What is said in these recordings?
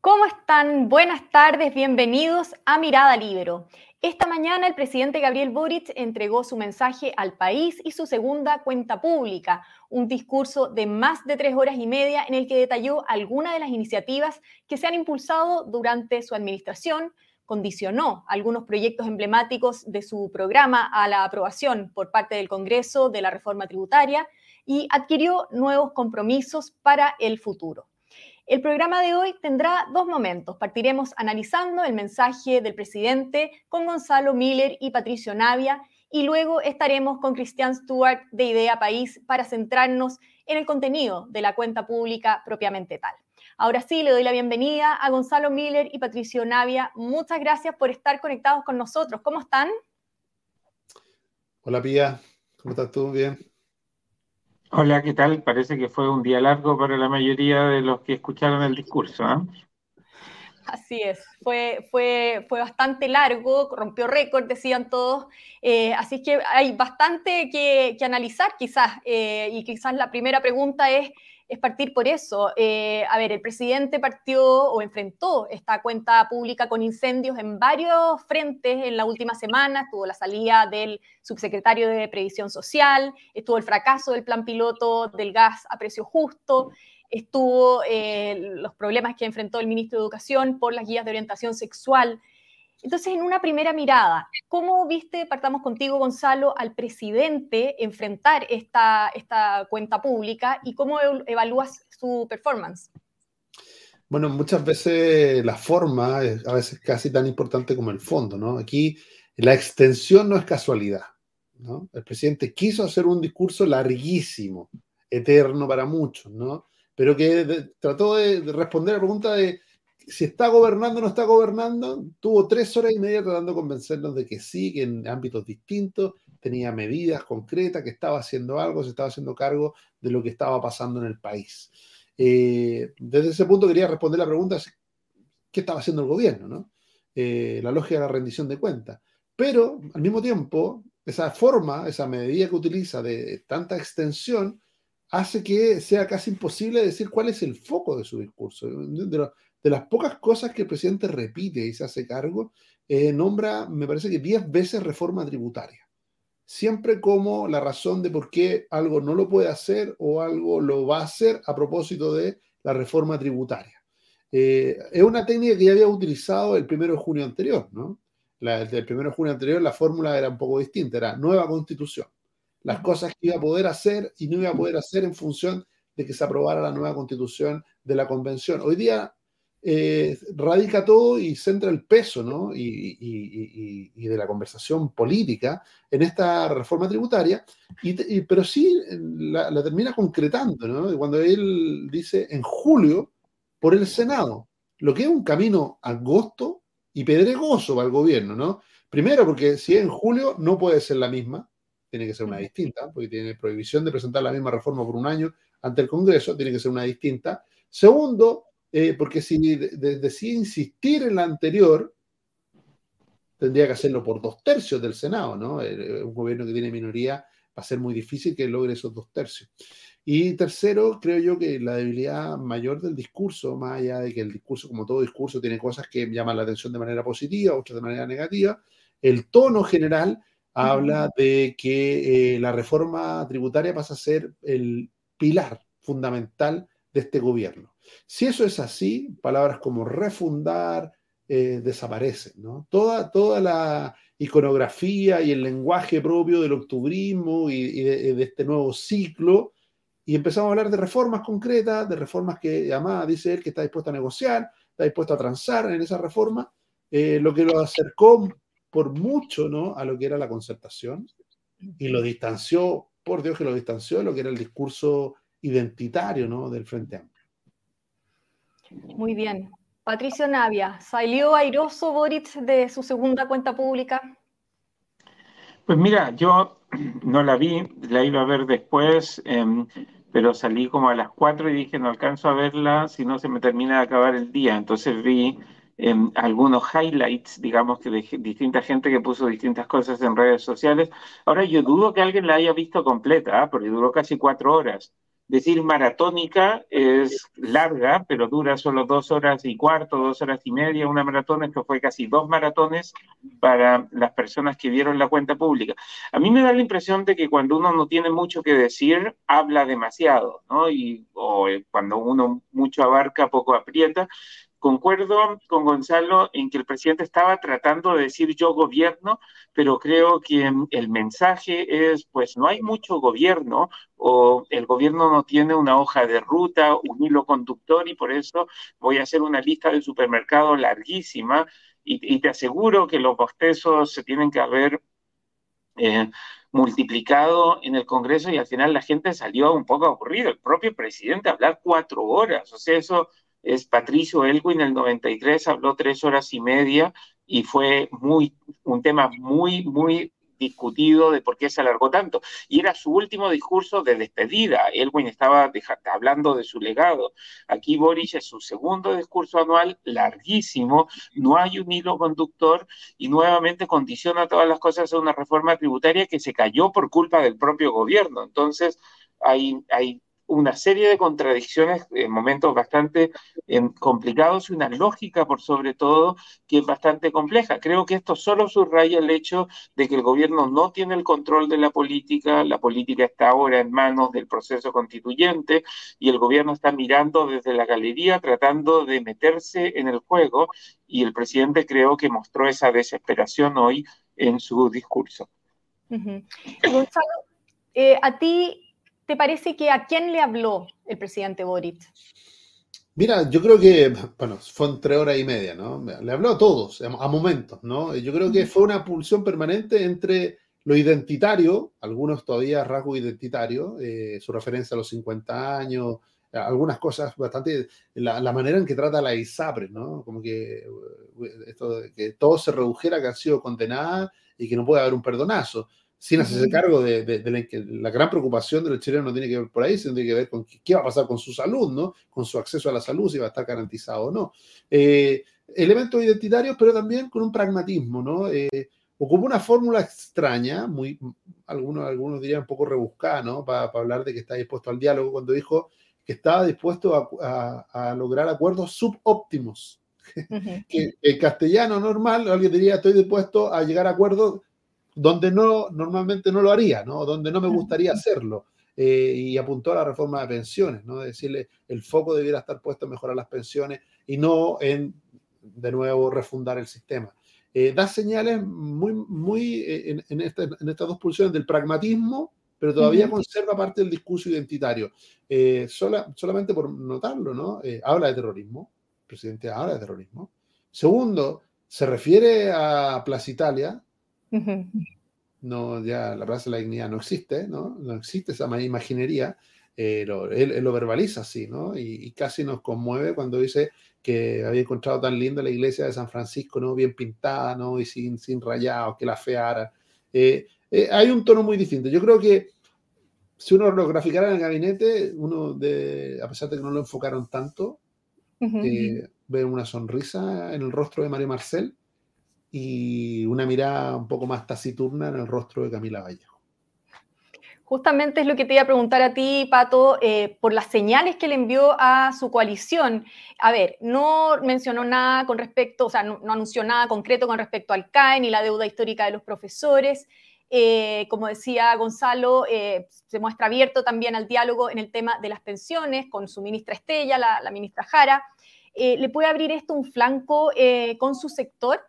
¿Cómo están? Buenas tardes, bienvenidos a Mirada Libero. Esta mañana el presidente Gabriel Boric entregó su mensaje al país y su segunda cuenta pública, un discurso de más de tres horas y media en el que detalló algunas de las iniciativas que se han impulsado durante su administración, condicionó algunos proyectos emblemáticos de su programa a la aprobación por parte del Congreso de la reforma tributaria y adquirió nuevos compromisos para el futuro. El programa de hoy tendrá dos momentos. Partiremos analizando el mensaje del presidente con Gonzalo Miller y Patricio Navia y luego estaremos con Cristian Stewart de Idea País para centrarnos en el contenido de la cuenta pública propiamente tal. Ahora sí, le doy la bienvenida a Gonzalo Miller y Patricio Navia. Muchas gracias por estar conectados con nosotros. ¿Cómo están? Hola Pía, ¿cómo estás tú? Bien. Hola, ¿qué tal? Parece que fue un día largo para la mayoría de los que escucharon el discurso. ¿eh? Así es, fue, fue, fue bastante largo, rompió récord, decían todos, eh, así que hay bastante que, analizar quizás, eh, y quizás la primera pregunta es, es partir por eso. Eh, a ver, el presidente partió o enfrentó esta cuenta pública con incendios en varios frentes en la última semana. Estuvo la salida del subsecretario de Previsión Social, estuvo el fracaso del plan piloto del gas a precio justo, estuvo eh, los problemas que enfrentó el ministro de Educación por las guías de orientación sexual. Entonces, en una primera mirada, ¿cómo viste, partamos contigo, Gonzalo, al presidente enfrentar esta, esta cuenta pública y cómo evalúas su performance? Bueno, muchas veces la forma es a veces casi tan importante como el fondo, ¿no? Aquí la extensión no es casualidad, ¿no? El presidente quiso hacer un discurso larguísimo, eterno para muchos, ¿no? Pero que trató de responder a la pregunta de si está gobernando o no está gobernando, tuvo tres horas y media tratando de convencernos de que sí, que en ámbitos distintos tenía medidas concretas, que estaba haciendo algo, se estaba haciendo cargo de lo que estaba pasando en el país. Eh, desde ese punto quería responder la pregunta, ¿qué estaba haciendo el gobierno? ¿no? Eh, la lógica de la rendición de cuentas. Pero al mismo tiempo, esa forma, esa medida que utiliza de tanta extensión, hace que sea casi imposible decir cuál es el foco de su discurso. De las pocas cosas que el presidente repite y se hace cargo, eh, nombra, me parece que 10 veces reforma tributaria. Siempre como la razón de por qué algo no lo puede hacer o algo lo va a hacer a propósito de la reforma tributaria. Eh, es una técnica que ya había utilizado el primero de junio anterior, ¿no? La, el primero de junio anterior la fórmula era un poco distinta, era nueva constitución. Las cosas que iba a poder hacer y no iba a poder hacer en función de que se aprobara la nueva constitución de la convención. Hoy día eh, radica todo y centra el peso ¿no? y, de la conversación política en esta reforma tributaria, pero sí la, termina concretando ¿no? cuando él dice en julio por el Senado, lo que es un camino angosto y pedregoso para el gobierno. ¿no? Primero, porque si es en julio no puede ser la misma, tiene que ser una distinta, porque tiene prohibición de presentar la misma reforma por un año ante el Congreso, tiene que ser una distinta. Segundo, eh, porque si decide insistir en la anterior, tendría que hacerlo por dos tercios del Senado, ¿no? Eh, un gobierno que tiene minoría va a ser muy difícil que logre esos dos tercios. Y tercero, creo yo que la debilidad mayor del discurso, más allá de que el discurso, como todo discurso, tiene cosas que llaman la atención de manera positiva, otras de manera negativa, el tono general habla de que eh, la reforma tributaria pasa a ser el pilar fundamental de este gobierno. Si eso es así, palabras como refundar eh, desaparecen. ¿no? Toda, toda la iconografía y el lenguaje propio del octubrismo y, de, este nuevo ciclo, y empezamos a hablar de reformas concretas, de reformas que además dice él que está dispuesto a negociar, está dispuesto a transar en esa reforma, eh, lo que lo acercó por mucho ¿no? a lo que era la concertación y lo distanció, por Dios que lo distanció de lo que era el discurso identitario ¿no? del Frente Amplio. Muy bien. Patricio Navia, ¿salió airoso Boric de su segunda cuenta pública? Pues mira, yo no la vi, la iba a ver después, em, pero salí como a las 4 y dije, no alcanzo a verla si no se me termina de acabar el día. Entonces vi em, algunos highlights, digamos, que de distinta gente que puso distintas cosas en redes sociales. Ahora yo dudo que alguien la haya visto completa, ¿ah? porque duró casi cuatro horas. Decir maratónica es larga, pero dura solo dos horas y cuarto, dos horas y media, una maratón, esto fue casi dos maratones para las personas que vieron la cuenta pública. A mí me da la impresión de que cuando uno no tiene mucho que decir, habla demasiado, ¿no? Y o cuando uno mucho abarca, poco aprieta, Concuerdo con Gonzalo en que el presidente estaba tratando de decir yo gobierno, pero creo que el mensaje es, pues no hay mucho gobierno o el gobierno no tiene una hoja de ruta, un hilo conductor y por eso voy a hacer una lista de supermercados larguísima y, te aseguro que los bostezos se tienen que haber eh, multiplicado en el Congreso y al final la gente salió un poco aburrido. El propio presidente hablar cuatro horas, o sea, eso es Patricio Elwin, el 93, habló tres horas y media y fue muy, un tema muy, muy discutido de por qué se alargó tanto. Y era su último discurso de despedida. Elwin estaba hablando de su legado. Aquí Boris es su segundo discurso anual, larguísimo, no hay un hilo conductor y nuevamente condiciona todas las cosas a una reforma tributaria que se cayó por culpa del propio gobierno. Entonces, hay, hay una serie de contradicciones en momentos bastante em, complicados y una lógica por sobre todo que es bastante compleja. Creo que esto solo subraya el hecho de que el gobierno no tiene el control de la política, la política está ahora en manos del proceso constituyente y el gobierno está mirando desde la galería tratando de meterse en el juego y el presidente creo que mostró esa desesperación hoy en su discurso. Gonzalo, eh, a ti te parece que a quién le habló el presidente Boric? Mira, yo creo que, bueno, fue tres horas y media, ¿no? Le habló a todos, a momentos, ¿no? Yo creo que fue una pulsión permanente entre lo identitario, algunos todavía rasgo identitario, eh, su referencia a los 50 años, algunas cosas bastante, la, manera en que trata la ISAPRE, ¿no? Como que, eh, esto que todo se redujera, que ha sido condenada y que no puede haber un perdonazo sin hacerse cargo de, la, gran preocupación de los chilenos no tiene que ver por ahí, sino tiene que ver con qué, va a pasar con su salud, ¿no? Con su acceso a la salud, si va a estar garantizado o no. Eh, elementos identitarios, pero también con un pragmatismo, ¿no? Eh, ocupa una fórmula extraña, muy, algunos, algunos dirían un poco rebuscada, ¿no? Para, hablar de que está dispuesto al diálogo, cuando dijo que estaba dispuesto a, lograr acuerdos subóptimos. que en castellano normal, alguien diría, estoy dispuesto a llegar a acuerdos donde no, normalmente no lo haría, ¿no? Donde no me gustaría hacerlo. Eh, y apuntó a la reforma de pensiones, ¿no? Decirle, el foco debiera estar puesto en mejorar las pensiones y no en, de nuevo, refundar el sistema. Eh, da señales muy, muy eh, en, estas dos pulsiones del pragmatismo, pero todavía conserva parte del discurso identitario. solamente por notarlo, ¿no? habla de terrorismo, el presidente habla de terrorismo. Segundo, se refiere a Plaza Italia, no, ya la Plaza de la Dignidad no existe, ¿no? No existe esa imaginería. Eh, él, lo verbaliza así, ¿no? Y, casi nos conmueve cuando dice que había encontrado tan linda la iglesia de San Francisco, ¿no? Bien pintada, ¿no? Y sin, sin rayados, que la feara. Eh, eh, hay un tono muy distinto. Yo creo que si uno lo graficara en el gabinete, uno de, a pesar de que no lo enfocaron tanto, ve una sonrisa en el rostro de María Marcel y una mirada un poco más taciturna en el rostro de Camila Vallejo. Justamente es lo que te iba a preguntar a ti, Pato, eh, por las señales que le envió a su coalición. A ver, no mencionó nada con respecto, o sea, no, anunció nada concreto con respecto al CAE ni la deuda histórica de los profesores. Eh, como decía Gonzalo, eh, se muestra abierto también al diálogo en el tema de las pensiones con su ministra Estella, la, la ministra Jara. ¿Le puede abrir esto un flanco con su sector?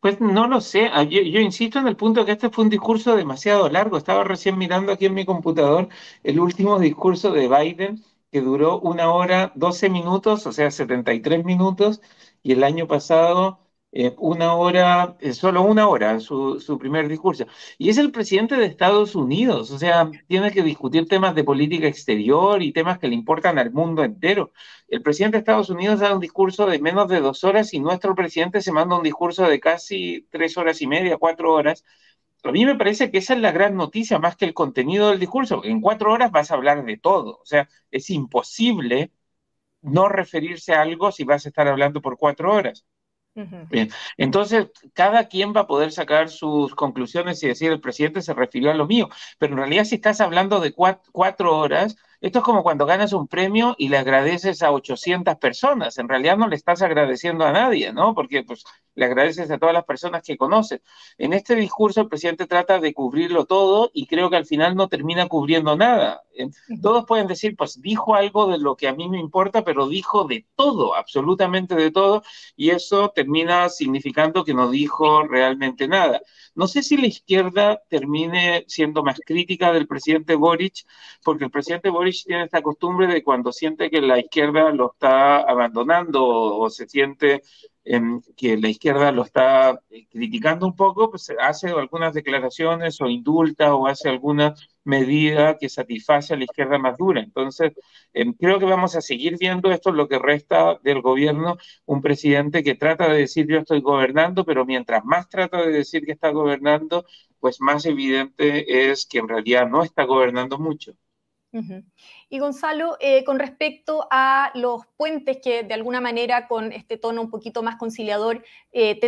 Pues no lo sé, ah, yo, insisto en el punto que este fue un discurso demasiado largo. Estaba recién mirando aquí en mi computador el último discurso de Biden, que duró una hora, 12 minutos, o sea, 73 minutos, y el año pasado eh, una hora, eh, solo una hora, su, su primer discurso. Y es el presidente de Estados Unidos, o sea, tiene que discutir temas de política exterior y temas que le importan al mundo entero. El presidente de Estados Unidos da un discurso de menos de dos horas y nuestro presidente se manda un discurso de casi tres horas y media, cuatro horas. A mí me parece que esa es la gran noticia más que el contenido del discurso. En cuatro horas vas a hablar de todo. O sea, es imposible no referirse a algo si vas a estar hablando por cuatro horas. Bien. Entonces, cada quien va a poder sacar sus conclusiones y decir, el presidente se refirió a lo mío, pero en realidad si estás hablando de cuatro horas, esto es como cuando ganas un premio y le agradeces a 800 personas. En realidad no le estás agradeciendo a nadie, ¿no? Porque pues le agradeces a todas las personas que conoces. En este discurso el presidente trata de cubrirlo todo y creo que al final no termina cubriendo nada. Todos pueden decir, pues dijo algo de lo que a mí me importa, pero dijo de todo, absolutamente de todo, y eso termina significando que no dijo realmente nada. No sé si la izquierda termine siendo más crítica del presidente Boric, porque el presidente Boric tiene esta costumbre de cuando siente que la izquierda lo está abandonando o, se siente que la izquierda lo está eh, criticando un poco, pues hace algunas declaraciones o indulta o hace alguna medida que satisface a la izquierda más dura. Entonces, em, creo que vamos a seguir viendo esto, lo que resta del gobierno, un presidente que trata de decir yo estoy gobernando, pero mientras más trata de decir que está gobernando, pues más evidente es que en realidad no está gobernando mucho. Y Gonzalo, eh, con respecto a los puentes que de alguna manera con este tono un poquito más conciliador eh,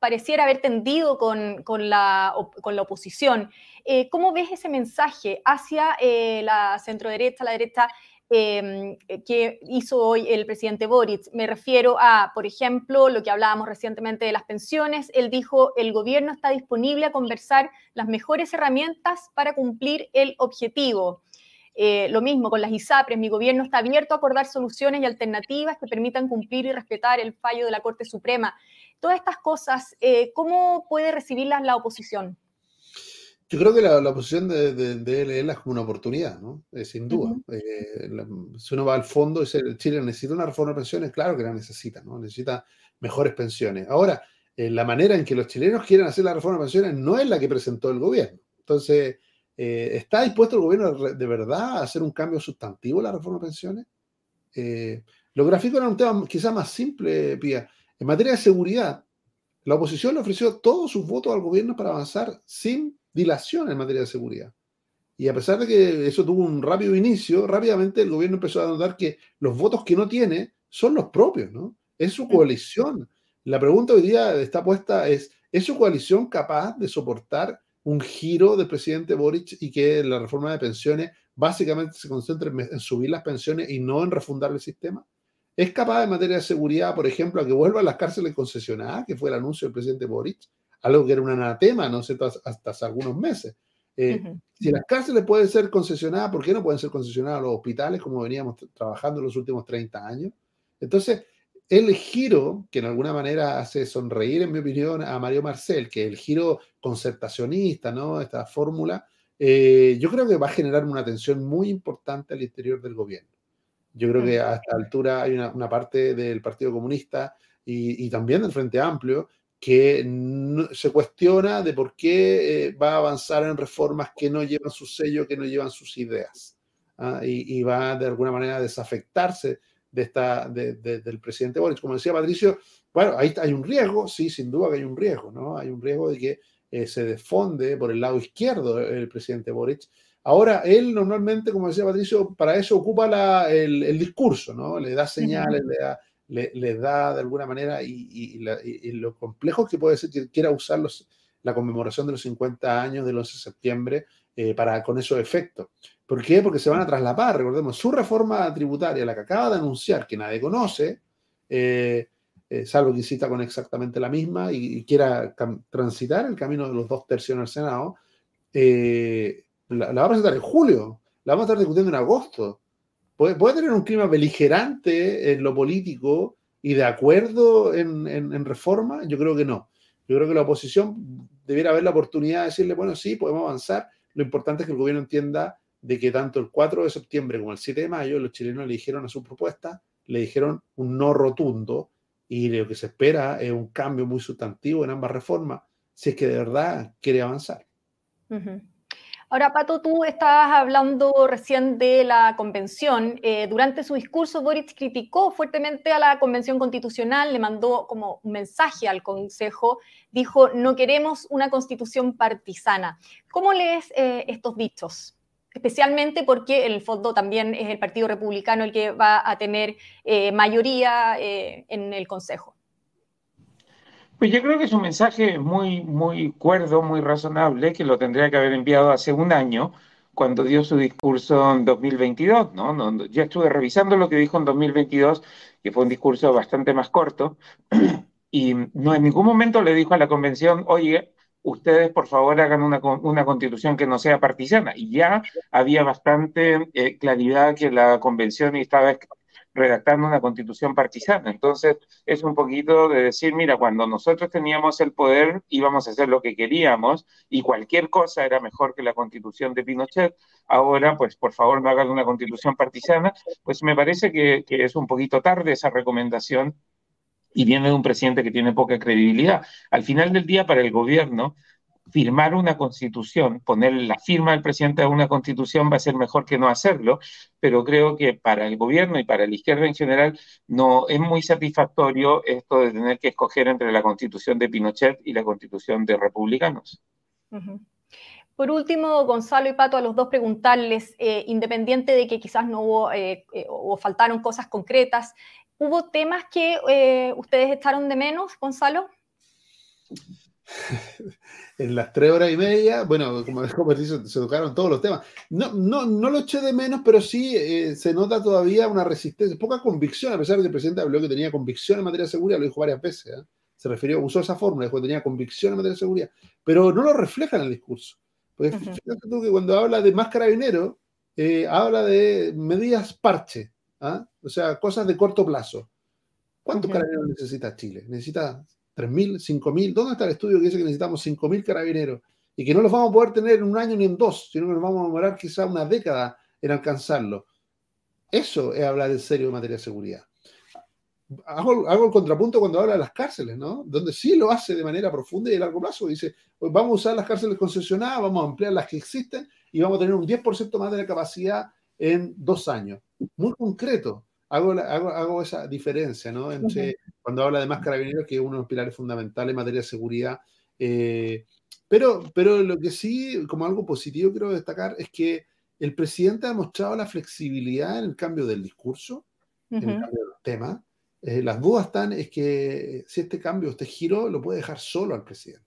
pareciera haber tendido con, la, oposición, eh, ¿cómo ves ese mensaje hacia la centro-derecha, la derecha em, que hizo hoy el presidente Boric? Me refiero a, por ejemplo, lo que hablábamos recientemente de las pensiones. Él dijo, el gobierno está disponible a conversar las mejores herramientas para cumplir el objetivo. Eh, lo mismo con las ISAPRES, mi gobierno está abierto a acordar soluciones y alternativas que permitan cumplir y respetar el fallo de la Corte Suprema. Todas estas cosas, eh, ¿cómo puede recibirlas la oposición? Yo creo que la, oposición de, de, es como una oportunidad, ¿no? Eh, sin duda. si uno va al fondo y dice, Chile necesita una reforma de pensiones, claro que la necesita, ¿no? Necesita mejores pensiones. Ahora, la manera en que los chilenos quieren hacer la reforma de pensiones no es la que presentó el gobierno. Entonces, eh, ¿Está dispuesto el gobierno de verdad a hacer un cambio sustantivo en la reforma de pensiones? Eh, los gráficos eran un tema quizá más simple, Pía. En materia de seguridad, la oposición le ofreció todos sus votos al gobierno para avanzar sin dilación en materia de seguridad. Y a pesar de que eso tuvo un rápido inicio, rápidamente el gobierno empezó a notar que los votos que no tiene son los propios, ¿no? Es su coalición. La pregunta hoy día está puesta es, ¿es su coalición capaz de soportar un giro del presidente Boric y que la reforma de pensiones básicamente se concentre en subir las pensiones y no en refundar el sistema? ¿Es capaz en materia de seguridad, por ejemplo, a que vuelvan las cárceles concesionadas, que fue el anuncio del presidente Boric? Algo que era un anatema, no sé, hasta hace algunos meses. Eh, si las cárceles pueden ser concesionadas, ¿por qué no pueden ser concesionadas los hospitales como veníamos trabajando en los últimos 30 años? Entonces, el giro que en alguna manera hace sonreír, en mi opinión, a Mario Marcel, que el giro concertacionista, ¿no? Esta fórmula, eh, yo creo que va a generar una tensión muy importante al interior del gobierno. Yo creo que a esta altura hay una, parte del Partido Comunista y, también del Frente Amplio que se cuestiona de por qué eh, va a avanzar en reformas que no llevan su sello, que no llevan sus ideas. ¿ah? Y, y, va de alguna manera a desafectarse de esta, del presidente Boris. Como decía Patricio, bueno, ahí hay un riesgo, sí, sin duda que hay un riesgo, ¿no? Hay un riesgo de que eh, se desfonde por el lado izquierdo el presidente Boric. Ahora, él normalmente, como decía Patricio, para eso ocupa la, el, discurso, ¿no? Le da señales, le, da, le, da de alguna manera y, lo complejo que puede ser que quiera usar la conmemoración de los 50 años del 11 de septiembre eh, para, con esos efectos. ¿Por qué? Porque se van a traslapar, recordemos, su reforma tributaria, la que acaba de anunciar, que nadie conoce, eh, eh, salvo que cita con exactamente la misma y, quiera transitar el camino de los dos tercios en el Senado, eh, la, va a presentar en julio, la vamos a estar discutiendo en agosto. ¿Puede, tener un clima beligerante en lo político y de acuerdo en, en reforma? Yo creo que no. Yo creo que la oposición debiera haber la oportunidad de decirle, bueno, sí, podemos avanzar. Lo importante es que el gobierno entienda de que tanto el 4 de septiembre como el 7 de mayo los chilenos le dijeron a su propuesta, le dijeron un no rotundo y lo que se espera es un cambio muy sustantivo en ambas reformas si es que de verdad quiere avanzar. Ahora, Pato, tú estabas hablando recién de la convención. Eh, durante su discurso, Boric criticó fuertemente a la convención constitucional, le mandó como un mensaje al Consejo, dijo, no queremos una constitución partisana. ¿Cómo lees eh, estos dichos? Especialmente porque el fondo también es el Partido Republicano el que va a tener eh, mayoría eh, en el Consejo. Pues yo creo que es un mensaje muy, muy cuerdo, muy razonable, que lo tendría que haber enviado hace un año, cuando dio su discurso en 2022, ¿no? no ya estuve revisando lo que dijo en 2022, que fue un discurso bastante más corto, y no en ningún momento le dijo a la convención, oye, ustedes por favor hagan una, constitución que no sea partisana. Y ya había bastante eh, claridad que la convención estaba redactando una constitución partisana. Entonces, es un poquito de decir, mira, cuando nosotros teníamos el poder íbamos a hacer lo que queríamos y cualquier cosa era mejor que la constitución de Pinochet. Ahora, pues por favor, no hagan una constitución partisana. Pues me parece que es un poquito tarde esa recomendación y viene de un presidente que tiene poca credibilidad. Al final del día, para el gobierno, firmar una constitución, poner la firma del presidente a una constitución va a ser mejor que no hacerlo, pero creo que para el gobierno y para la izquierda en general no es muy satisfactorio esto de tener que escoger entre la constitución de Pinochet y la constitución de republicanos. Por último, Gonzalo y Pato, a los dos preguntarles, eh, independiente de que quizás no hubo eh, eh, o faltaron cosas concretas, ¿hubo temas que ustedes echaron de menos, Gonzalo? en las tres horas y media, bueno, como dijo se, se tocaron todos los temas. No, no, no lo eché de menos, pero sí eh, se nota todavía una resistencia, poca convicción, a pesar de que el presidente habló que tenía convicción en materia de seguridad, lo dijo varias veces, ¿eh? se refirió, usó esa fórmula, dijo que tenía convicción en materia de seguridad, pero no lo refleja en el discurso. Porque fíjate tú que cuando habla de más carabinero, eh, habla de medidas parche, ¿ah? o sea, cosas de corto plazo. ¿Cuántos carabineros necesita Chile? Necesita 3.000, 5.000. ¿Dónde está el estudio que dice que necesitamos 5.000 carabineros? Y que no los vamos a poder tener en un año ni en dos, sino que nos vamos a demorar quizá una década en alcanzarlo. Eso es hablar en serio de materia de seguridad. Hago, hago, el contrapunto cuando habla de las cárceles, ¿no? Donde sí lo hace de manera profunda y a largo plazo. Dice, pues vamos a usar las cárceles concesionadas, vamos a ampliar las que existen y vamos a tener un 10% más de la capacidad en dos años. Muy concreto hago, hago, esa diferencia, ¿no? Entre cuando habla de más carabineros, que es uno de los pilares fundamentales en materia de seguridad. Eh, pero, pero lo que sí, como algo positivo quiero destacar, es que el presidente ha mostrado la flexibilidad en el cambio del discurso, en el cambio de los temas. Eh, las dudas están es que si este cambio, este giro, lo puede dejar solo al presidente.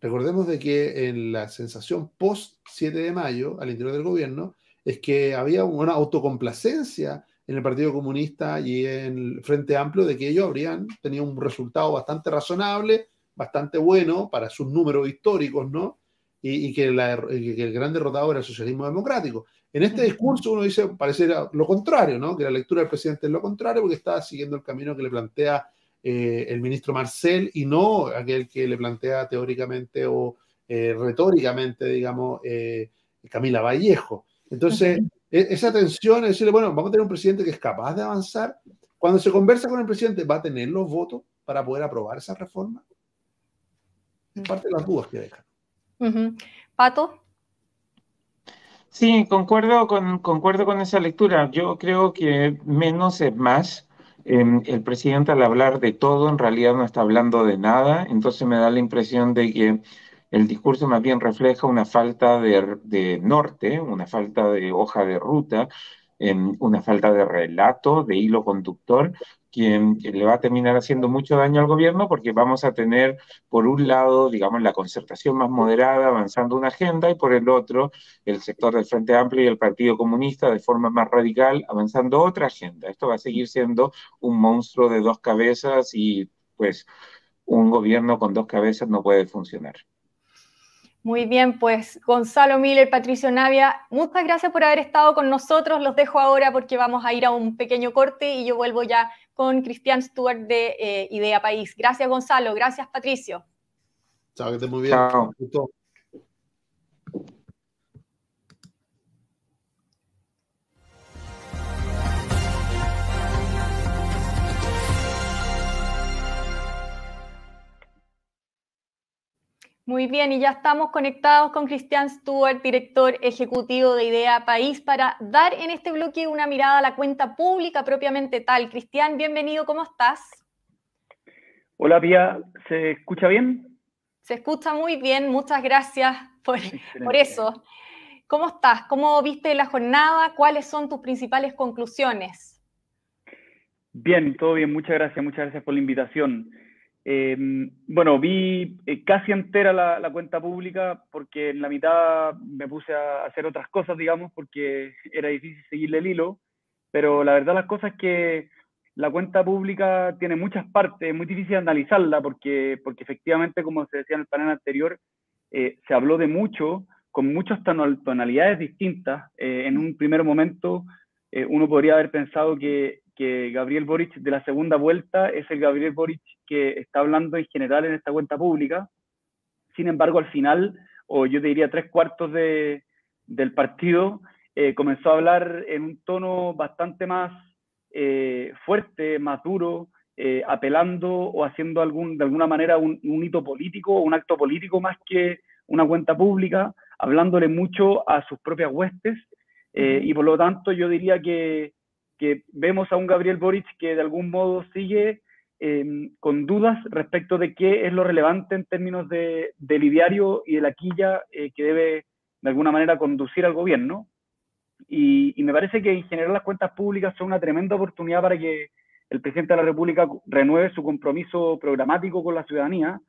Recordemos de que en la sensación post 7 de mayo al interior del gobierno es que había una autocomplacencia en el Partido Comunista y en el Frente Amplio de que ellos habrían tenido un resultado bastante razonable, bastante bueno para sus números históricos, ¿no? Y, que, el gran derrotado era el socialismo democrático. En este discurso uno dice, parece lo contrario, ¿no? Que la lectura del presidente es lo contrario porque está siguiendo el camino que le plantea eh, el ministro Marcel y no aquel que le plantea teóricamente o eh, retóricamente, digamos, eh, Camila Vallejo. Entonces, e, esa tensión es decirle, bueno, vamos a tener un presidente que es capaz de avanzar. Cuando se conversa con el presidente, ¿va a tener los votos para poder aprobar esa reforma? Es parte de las dudas que dejan. Pato. Sí, concuerdo con, concuerdo con esa lectura. Yo creo que menos es más. Em, el presidente al hablar de todo en realidad no está hablando de nada, entonces me da la impresión de que el discurso más bien refleja una falta de, norte, una falta de hoja de ruta, una falta de relato, de hilo conductor, que, le va a terminar haciendo mucho daño al gobierno porque vamos a tener, por un lado, digamos, la concertación más moderada avanzando una agenda y por el otro, el sector del Frente Amplio y el Partido Comunista de forma más radical avanzando otra agenda. Esto va a seguir siendo un monstruo de dos cabezas y pues un gobierno con dos cabezas no puede funcionar. Muy bien, pues Gonzalo Miller, Patricio Navia, muchas gracias por haber estado con nosotros. Los dejo ahora porque vamos a ir a un pequeño corte y yo vuelvo ya con Cristian Stewart de eh, Idea País. Gracias, Gonzalo. Gracias, Patricio. Chao, que estés muy bien. Muy bien, y ya estamos conectados con Cristian Stewart, director ejecutivo de Idea País, para dar en este bloque una mirada a la cuenta pública propiamente tal. Cristian, bienvenido, ¿cómo estás? Hola, Pia, ¿se escucha bien? Se escucha muy bien, muchas gracias por, por eso. ¿Cómo estás? ¿Cómo viste la jornada? ¿Cuáles son tus principales conclusiones? Bien, todo bien, muchas gracias, muchas gracias por la invitación. Em, bueno, vi eh, casi entera la, cuenta pública porque en la mitad me puse a hacer otras cosas, digamos, porque era difícil seguirle el hilo, pero la verdad las cosas es que la cuenta pública tiene muchas partes, es muy difícil analizarla porque, porque efectivamente, como se decía en el panel anterior, eh, se habló de mucho, con muchas tonalidades distintas. Eh, en un primer momento, uno podría haber pensado que que Gabriel Boric de la segunda vuelta es el Gabriel Boric que está hablando en general en esta cuenta pública. Sin embargo, al final, o yo te diría tres cuartos de, del partido, eh, comenzó a hablar en un tono bastante más eh, fuerte, más duro, eh, apelando o haciendo algún, de alguna manera un, un hito político, un acto político más que una cuenta pública, hablándole mucho a sus propias huestes. y por lo tanto, yo diría que, que vemos a un Gabriel Boric que de algún modo sigue em, con dudas respecto de qué es lo relevante en términos de, del ideario y de la quilla eh, que debe de alguna manera conducir al gobierno. Y, me parece que en general las cuentas públicas son una tremenda oportunidad para que el presidente de la República renueve su compromiso programático con la ciudadanía.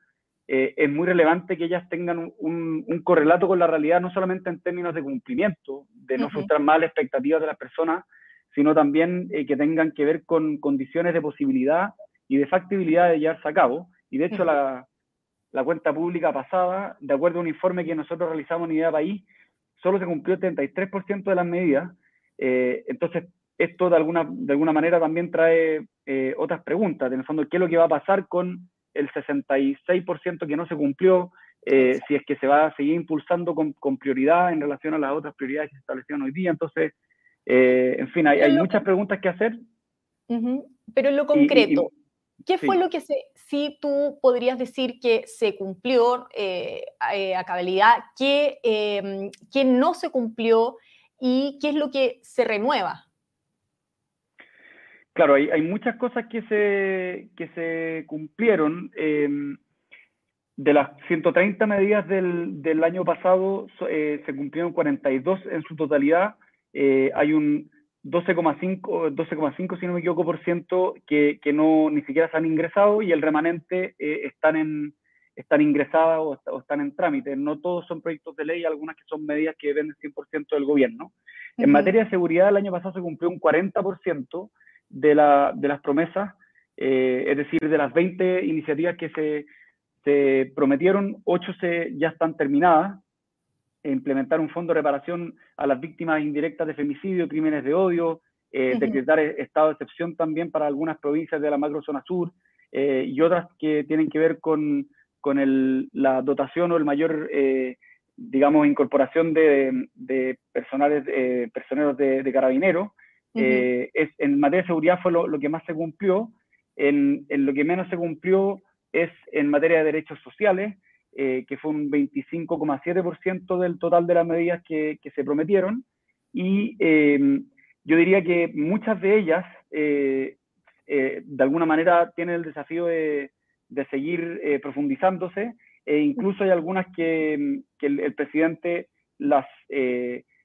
Eh, es muy relevante que ellas tengan un, un, correlato con la realidad, no solamente en términos de cumplimiento, de no frustrar más las expectativas de las personas, sino también eh, que tengan que ver con condiciones de posibilidad y de factibilidad de llevarse a cabo. Y de hecho, la, la, cuenta pública pasada, de acuerdo a un informe que nosotros realizamos en Idea País, solo se cumplió el 33% de las medidas. Eh, entonces, esto de alguna, de alguna manera también trae eh, otras preguntas. En el fondo, ¿qué es lo que va a pasar con el 66% que no se cumplió? si es que se va a seguir impulsando con, con, prioridad en relación a las otras prioridades que se establecieron hoy día. Entonces, eh, en fin, hay, muchas preguntas que hacer. Pero en lo concreto, ¿qué fue lo que se, si tú podrías decir que se cumplió eh, eh, a cabalidad, qué, qué no se cumplió y qué es lo que se renueva? Claro, hay, hay muchas cosas que se, que se cumplieron. Em, de las 130 medidas del, del año pasado, se cumplieron 42 en su totalidad eh, hay un 12,5, 12,5 si no me equivoco, por ciento que, que, no ni siquiera se han ingresado y el remanente eh, están, en, están ingresadas o, están en trámite. No todos son proyectos de ley, algunas que son medidas que dependen 100% del gobierno. En materia de seguridad, el año pasado se cumplió un 40% de, la, de las promesas, eh, es decir, de las 20 iniciativas que se, se prometieron, 8 se, ya están terminadas, implementar un fondo de reparación a las víctimas indirectas de femicidio, crímenes de odio, eh, decretar e-, estado de excepción también para algunas provincias de la macrozona sur eh, y otras que tienen que ver con, con el, la dotación o el mayor, eh, digamos, incorporación de, de personales, personeros de, de carabineros. es, en materia de seguridad fue lo, lo que más se cumplió. En, en, lo que menos se cumplió es en materia de derechos sociales, eh, que fue un 25,7% del total de las medidas que, que se prometieron. Y em, yo diría que muchas de ellas, eh, eh, de alguna manera, tienen el desafío de, de seguir profundizándose, e incluso hay algunas que, que el, presidente las,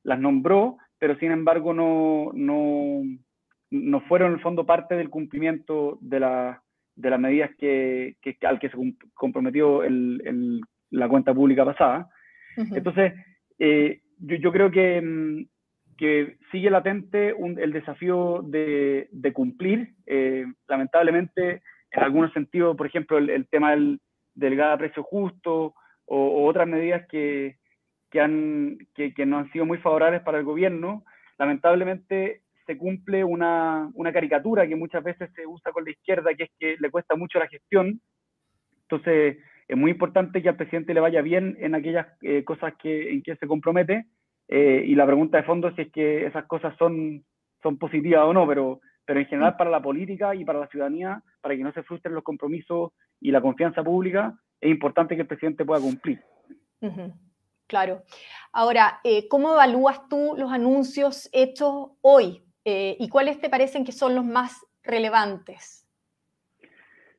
las nombró, pero sin embargo no, no, no fueron en el fondo parte del cumplimiento de la, de las medidas que, que, al que se comprometió el, el, la cuenta pública pasada. Entonces, eh, yo, yo, creo que, mm, que sigue latente un, el desafío de, de cumplir. Eh, lamentablemente, en algunos sentidos, por ejemplo, el, el tema del, del gas a precio justo o, o otras medidas que, que, han, que, que no han sido muy favorables para el gobierno, lamentablemente se cumple una, una, caricatura que muchas veces se usa con la izquierda, que es que le cuesta mucho la gestión. Entonces, es muy importante que al presidente le vaya bien en aquellas eh, cosas que, en que se compromete. Eh, y la pregunta de fondo es si es que esas cosas son, son positivas o no, pero, pero en general para la política y para la ciudadanía, para que no se frustren los compromisos y la confianza pública, es importante que el presidente pueda cumplir. Claro. Ahora, eh, ¿cómo evalúas tú los anuncios hechos hoy eh, ¿Y cuáles te parecen que son los más relevantes?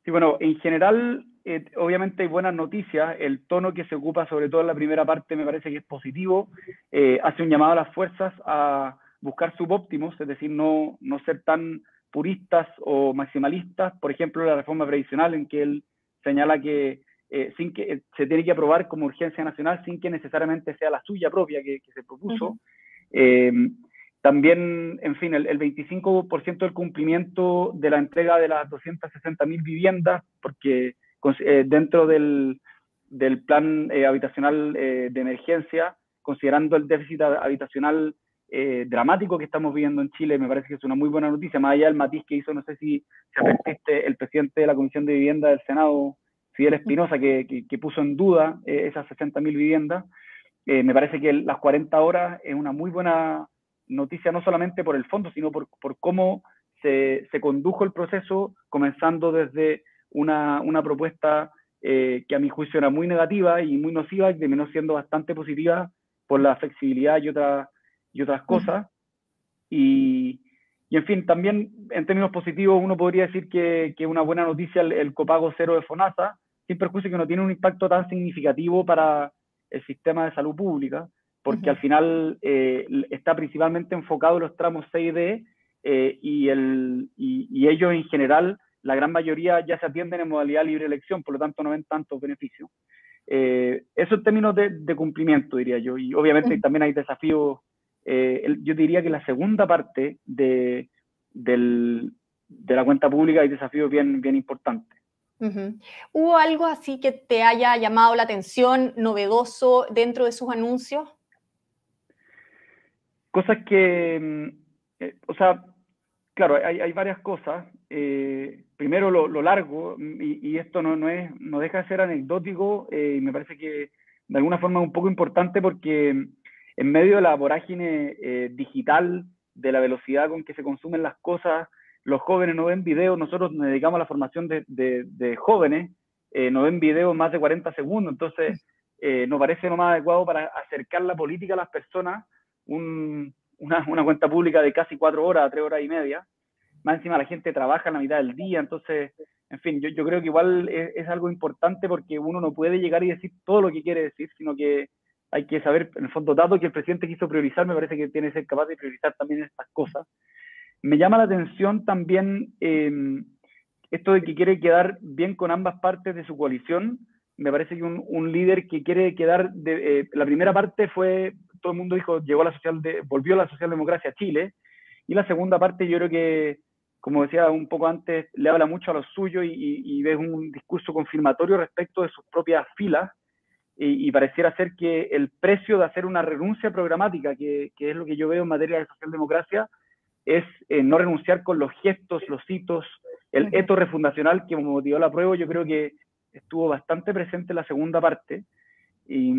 Sí, bueno, en general, eh, obviamente hay buenas noticias. El tono que se ocupa, sobre todo en la primera parte, me parece que es positivo. Eh, hace un llamado a las fuerzas a buscar subóptimos, es decir, no, no ser tan puristas o maximalistas. Por ejemplo, la reforma previsional, en que él señala que, eh, sin que se tiene que aprobar como urgencia nacional sin que necesariamente sea la suya propia que, se propuso. Eh, también, en fin, el, 25% del cumplimiento de la entrega de las 260.000 viviendas, porque dentro del, del plan habitacional de emergencia, considerando el déficit habitacional dramático que estamos viviendo en Chile, me parece que es una muy buena noticia, más allá del matiz que hizo, no sé si se el presidente de la Comisión de Vivienda del Senado, Fidel Espinosa, que, puso en duda eh, esas 60.000 viviendas. Eh, me parece que las 40 horas es una muy buena noticia, no solamente por el fondo, sino por, cómo se, condujo el proceso, comenzando desde una, propuesta eh, que a mi juicio era muy negativa y muy nociva, y terminó siendo bastante positiva por la flexibilidad y, otra, y otras cosas. Y, en fin, también en términos positivos uno podría decir que es una buena noticia el, el, copago cero de FONASA, sin perjuicio que no tiene un impacto tan significativo para el sistema de salud pública, porque al final eh, está principalmente enfocado en los tramos C y D, eh, y, el, y, ellos en general, la gran mayoría ya se atienden en modalidad libre elección, por lo tanto no ven tantos beneficios. Eh, eso en términos de, cumplimiento, diría yo, y obviamente también hay desafíos. yo diría que la segunda parte de, del, de la cuenta pública hay desafíos bien, bien importantes. ¿Hubo algo así que te haya llamado la atención, novedoso dentro de sus anuncios? Cosas que, mm, eh, o sea, claro, hay, varias cosas. Eh, primero lo, largo, mm, y, esto no, no, es, no deja de ser anecdótico, eh, y me parece que de alguna forma es un poco importante porque mm, en medio de la vorágine digital, de la velocidad con que se consumen las cosas, los jóvenes no ven videos, nosotros nos dedicamos a la formación de, jóvenes, eh, no ven videos más de 40 segundos, entonces nos parece lo más adecuado para acercar la política a las personas, una, cuenta pública de casi cuatro horas, tres horas y media, más encima la gente trabaja en la mitad del día, entonces, en fin, yo, creo que igual es, algo importante porque uno no puede llegar y decir todo lo que quiere decir, sino que hay que saber, en el fondo, dado que el presidente quiso priorizar, me parece que tiene que ser capaz de priorizar también estas cosas. Me llama la atención también em, esto de que quiere quedar bien con ambas partes de su coalición. Me parece que un, líder que quiere quedar, de, eh, la primera parte fue, todo el mundo dijo, llegó la social de, volvió la socialdemocracia a Chile, y la segunda parte yo creo que, como decía un poco antes, le habla mucho a los suyos y, y, ve un discurso confirmatorio respecto de sus propias filas, y, pareciera ser que el precio de hacer una renuncia programática, que, que, es lo que yo veo en materia de socialdemocracia, es eh, no renunciar con los gestos, los hitos, el eto refundacional que motivó la prueba, yo creo que estuvo bastante presente en la segunda parte. Y,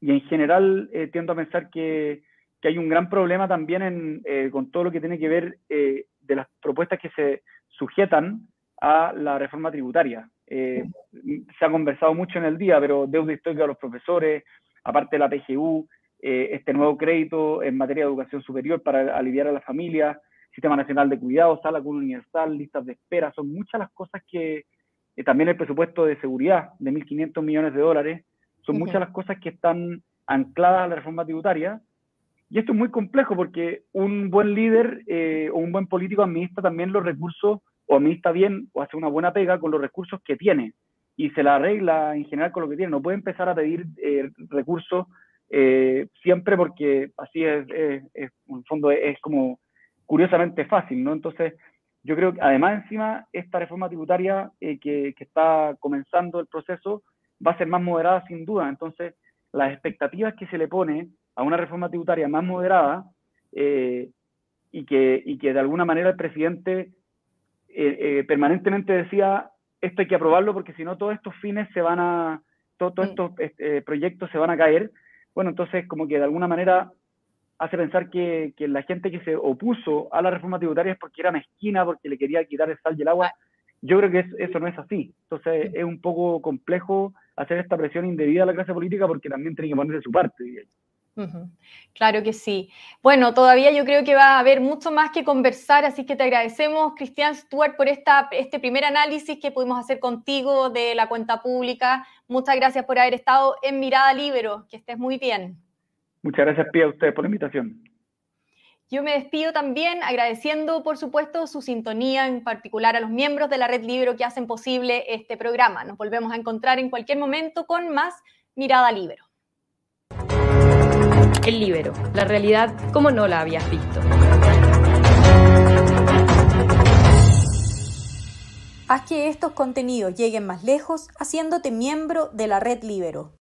en general eh, tiendo a pensar que, hay un gran problema también eh, con todo lo que tiene que ver de las propuestas que se sujetan a la reforma tributaria. se ha conversado mucho en el día, pero deuda histórica de los profesores, aparte de la PGU, eh, este nuevo crédito en materia de educación superior para aliviar a la familia, Sistema Nacional de Cuidados, Sala Común Universal, listas de espera, son muchas las cosas que eh, también el presupuesto de seguridad de 1.500 millones de dólares, son muchas las cosas que están ancladas a la reforma tributaria. Y esto es muy complejo porque un buen líder eh, o un buen político administra también los recursos o administra bien o hace una buena pega con los recursos que tiene y se la arregla en general con lo que tiene. No puede empezar a pedir recursos eh, siempre porque así es, en el fondo es, como curiosamente fácil, ¿no? Entonces, yo creo que además encima esta reforma tributaria eh, que, que, está comenzando el proceso va a ser más moderada sin duda. Entonces, las expectativas que se le pone a una reforma tributaria más moderada eh, y, que, y que de alguna manera el presidente permanentemente decía, esto hay que aprobarlo porque si no todos estos fines se van a, todos estos proyectos se van a caer, bueno, entonces como que de alguna manera hace pensar que, la gente que se opuso a la reforma tributaria es porque era mezquina, porque le quería quitar el sal y el agua. Yo creo que eso no es así. Entonces es un poco complejo hacer esta presión indebida a la clase política porque también tiene que poner de su parte. Claro que sí. Bueno, todavía yo creo que va a haber mucho más que conversar, así que te agradecemos, Cristian Stuart, por esta, este primer análisis que pudimos hacer contigo de la cuenta pública. Muchas gracias por haber estado en Mirada Libero. Que estés muy bien. Muchas gracias, Pia, a ustedes por la invitación. Yo me despido también agradeciendo, por supuesto, su sintonía, en particular a los miembros de la Red Libero que hacen posible este programa. Nos volvemos a encontrar en cualquier momento con más Mirada Libero. El Libero, la realidad como no la habías visto. Haz que estos contenidos lleguen más lejos haciéndote miembro de la Red Libero.